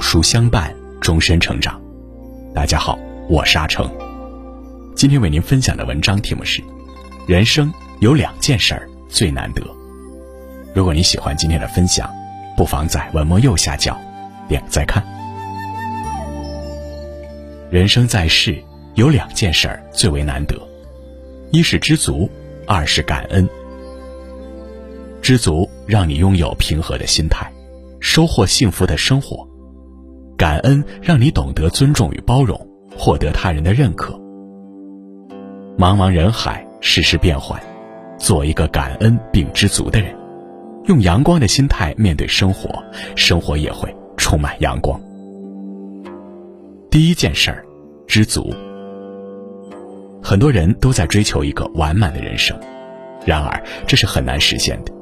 书相伴，终身成长。大家好，我是阿成。今天为您分享的文章题目是：人生有两件事儿最难得。如果你喜欢今天的分享，不妨在文末右下角点个再看。人生在世，有两件事儿最为难得，一是知足，二是感恩。知足让你拥有平和的心态。收获幸福的生活，感恩让你懂得尊重与包容，获得他人的认可。茫茫人海，世事变幻，做一个感恩并知足的人，用阳光的心态面对生活，生活也会充满阳光。第一件事儿，知足。很多人都在追求一个完满的人生，然而这是很难实现的。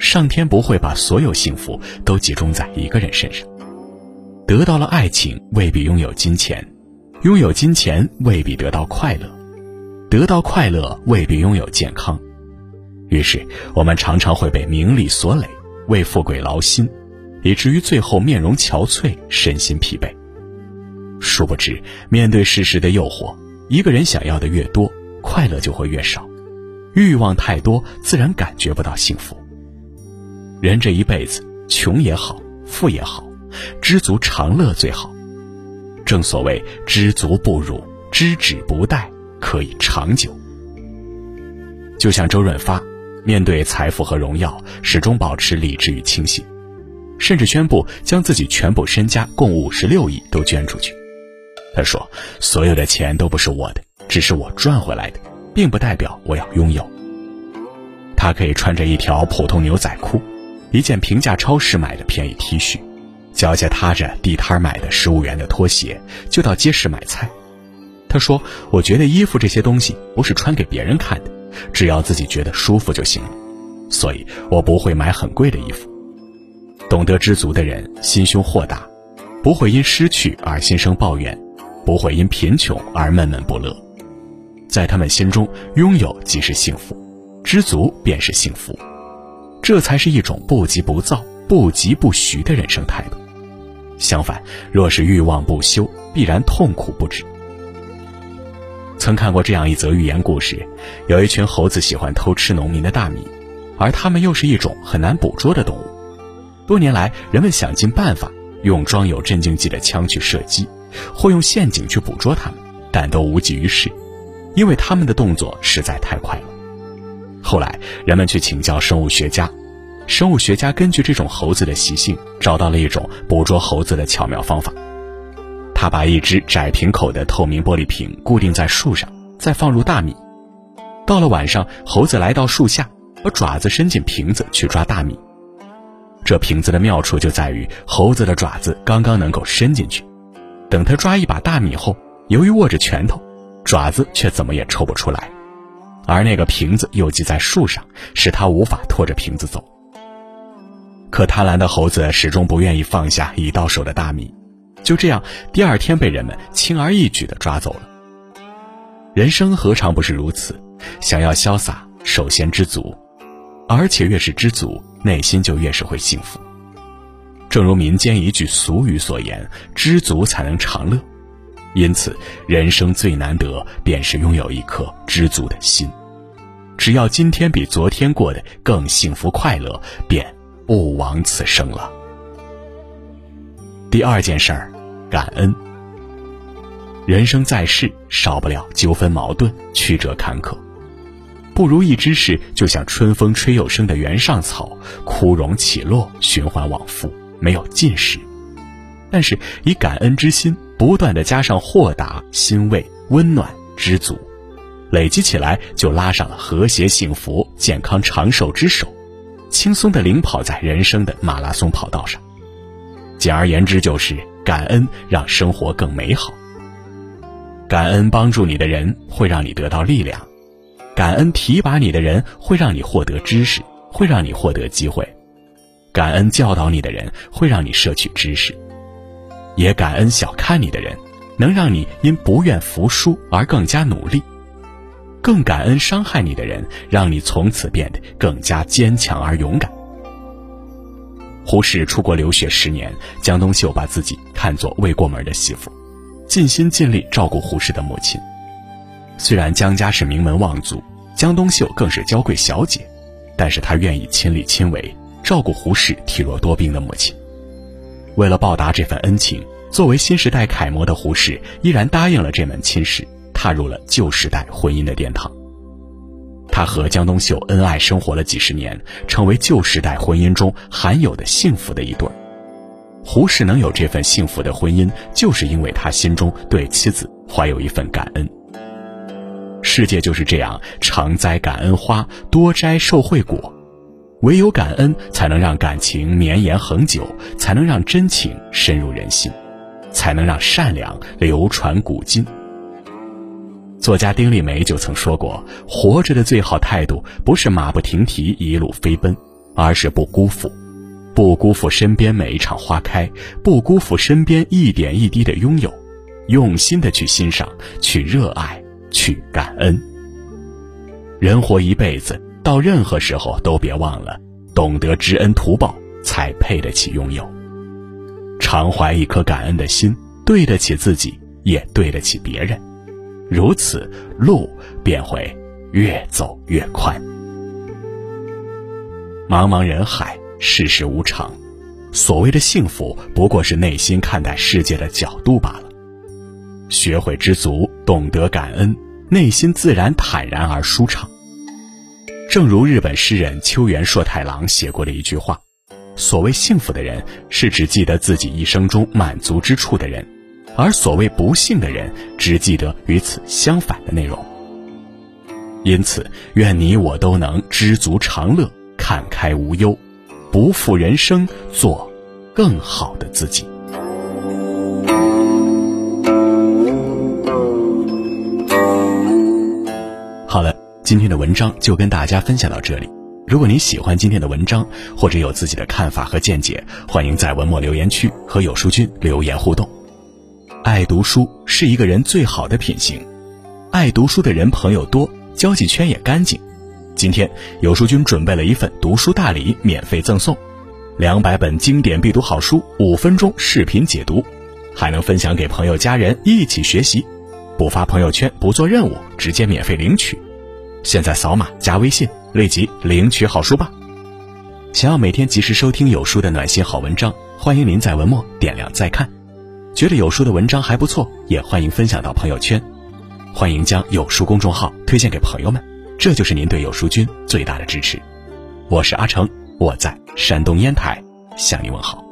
上天不会把所有幸福都集中在一个人身上。得到了爱情，未必拥有金钱；拥有金钱，未必得到快乐；得到快乐，未必拥有健康。于是，我们常常会被名利所累，为富贵劳心，以至于最后面容憔悴，身心疲惫。殊不知，面对世事的诱惑，一个人想要的越多，快乐就会越少；欲望太多，自然感觉不到幸福。人这一辈子，穷也好，富也好，知足常乐最好。正所谓知足不辱，知止不殆，可以长久。就像周润发，面对财富和荣耀，始终保持理智与清醒，甚至宣布将自己全部身家共五十六亿都捐出去。他说：“所有的钱都不是我的，只是我赚回来的，并不代表我要拥有。”他可以穿着一条普通牛仔裤。一件平价超市买的便宜 T 恤，脚下踏着地摊买的十五元的拖鞋，就到街市买菜。他说：“我觉得衣服这些东西不是穿给别人看的，只要自己觉得舒服就行了。所以我不会买很贵的衣服。”懂得知足的人心胸豁达，不会因失去而心生抱怨，不会因贫穷而闷闷不乐。在他们心中，拥有即是幸福，知足便是幸福。这才是一种不急不躁、不疾不徐的人生态度。相反，若是欲望不休，必然痛苦不止。曾看过这样一则寓言故事：有一群猴子喜欢偷吃农民的大米，而它们又是一种很难捕捉的动物。多年来，人们想尽办法用装有镇静剂的枪去射击，或用陷阱去捕捉它们，但都无济于事，因为它们的动作实在太快了。后来，人们去请教生物学家，生物学家根据这种猴子的习性，找到了一种捕捉猴子的巧妙方法。他把一只窄瓶口的透明玻璃瓶固定在树上，再放入大米。到了晚上，猴子来到树下，把爪子伸进瓶子去抓大米。这瓶子的妙处就在于，猴子的爪子刚刚能够伸进去，等他抓一把大米后，由于握着拳头，爪子却怎么也抽不出来。而那个瓶子又系在树上，使他无法拖着瓶子走。可贪婪的猴子始终不愿意放下已到手的大米，就这样，第二天被人们轻而易举地抓走了。人生何尝不是如此？想要潇洒，首先知足，而且越是知足，内心就越是会幸福。正如民间一句俗语所言：“知足才能长乐。”因此，人生最难得便是拥有一颗知足的心。只要今天比昨天过得更幸福快乐，便不枉此生了。第二件事儿，感恩。人生在世，少不了纠纷矛盾、曲折坎坷，不如意之事就像春风吹又生的原上草，枯荣起落，循环往复，没有尽时。但是以感恩之心。不断的加上豁达、欣慰、温暖、知足，累积起来就拉上了和谐、幸福、健康、长寿之手，轻松的领跑在人生的马拉松跑道上。简而言之，就是感恩让生活更美好。感恩帮助你的人会让你得到力量，感恩提拔你的人会让你获得知识，会让你获得机会，感恩教导你的人会让你摄取知识。也感恩小看你的人，能让你因不愿服输而更加努力；更感恩伤害你的人，让你从此变得更加坚强而勇敢。胡适出国留学十年，江冬秀把自己看作未过门的媳妇，尽心尽力照顾胡适的母亲。虽然江家是名门望族，江冬秀更是娇贵小姐，但是她愿意亲力亲为照顾胡适体弱多病的母亲。为了报答这份恩情，作为新时代楷模的胡适依然答应了这门亲事，踏入了旧时代婚姻的殿堂。他和江冬秀恩爱生活了几十年，成为旧时代婚姻中罕有的幸福的一对。胡适能有这份幸福的婚姻，就是因为他心中对妻子怀有一份感恩。世界就是这样，常栽感恩花，多摘受惠果。唯有感恩，才能让感情绵延恒久，才能让真情深入人心，才能让善良流传古今。作家丁立梅就曾说过：“活着的最好态度，不是马不停蹄一路飞奔，而是不辜负，不辜负身边每一场花开，不辜负身边一点一滴的拥有，用心的去欣赏，去热爱，去感恩。人活一辈子。”到任何时候都别忘了，懂得知恩图报，才配得起拥有。常怀一颗感恩的心，对得起自己，也对得起别人，如此路便会越走越宽。茫茫人海，世事无常，所谓的幸福，不过是内心看待世界的角度罢了。学会知足，懂得感恩，内心自然坦然而舒畅。正如日本诗人秋元硕太郎写过的一句话：“所谓幸福的人，是只记得自己一生中满足之处的人；而所谓不幸的人，只记得与此相反的内容。”因此，愿你我都能知足常乐、看开无忧，不负人生，做更好的自己。好了。今天的文章就跟大家分享到这里。如果你喜欢今天的文章，或者有自己的看法和见解，欢迎在文末留言区和有书君留言互动。爱读书是一个人最好的品行，爱读书的人朋友多，交际圈也干净。今天有书君准备了一份读书大礼，免费赠送，两百本经典必读好书，五分钟视频解读，还能分享给朋友家人一起学习，不发朋友圈，不做任务，直接免费领取。现在扫码加微信，立即领取好书吧！想要每天及时收听有书的暖心好文章，欢迎您在文末点亮再看。觉得有书的文章还不错，也欢迎分享到朋友圈。欢迎将有书公众号推荐给朋友们，这就是您对有书君最大的支持。我是阿成，我在山东烟台向你问好。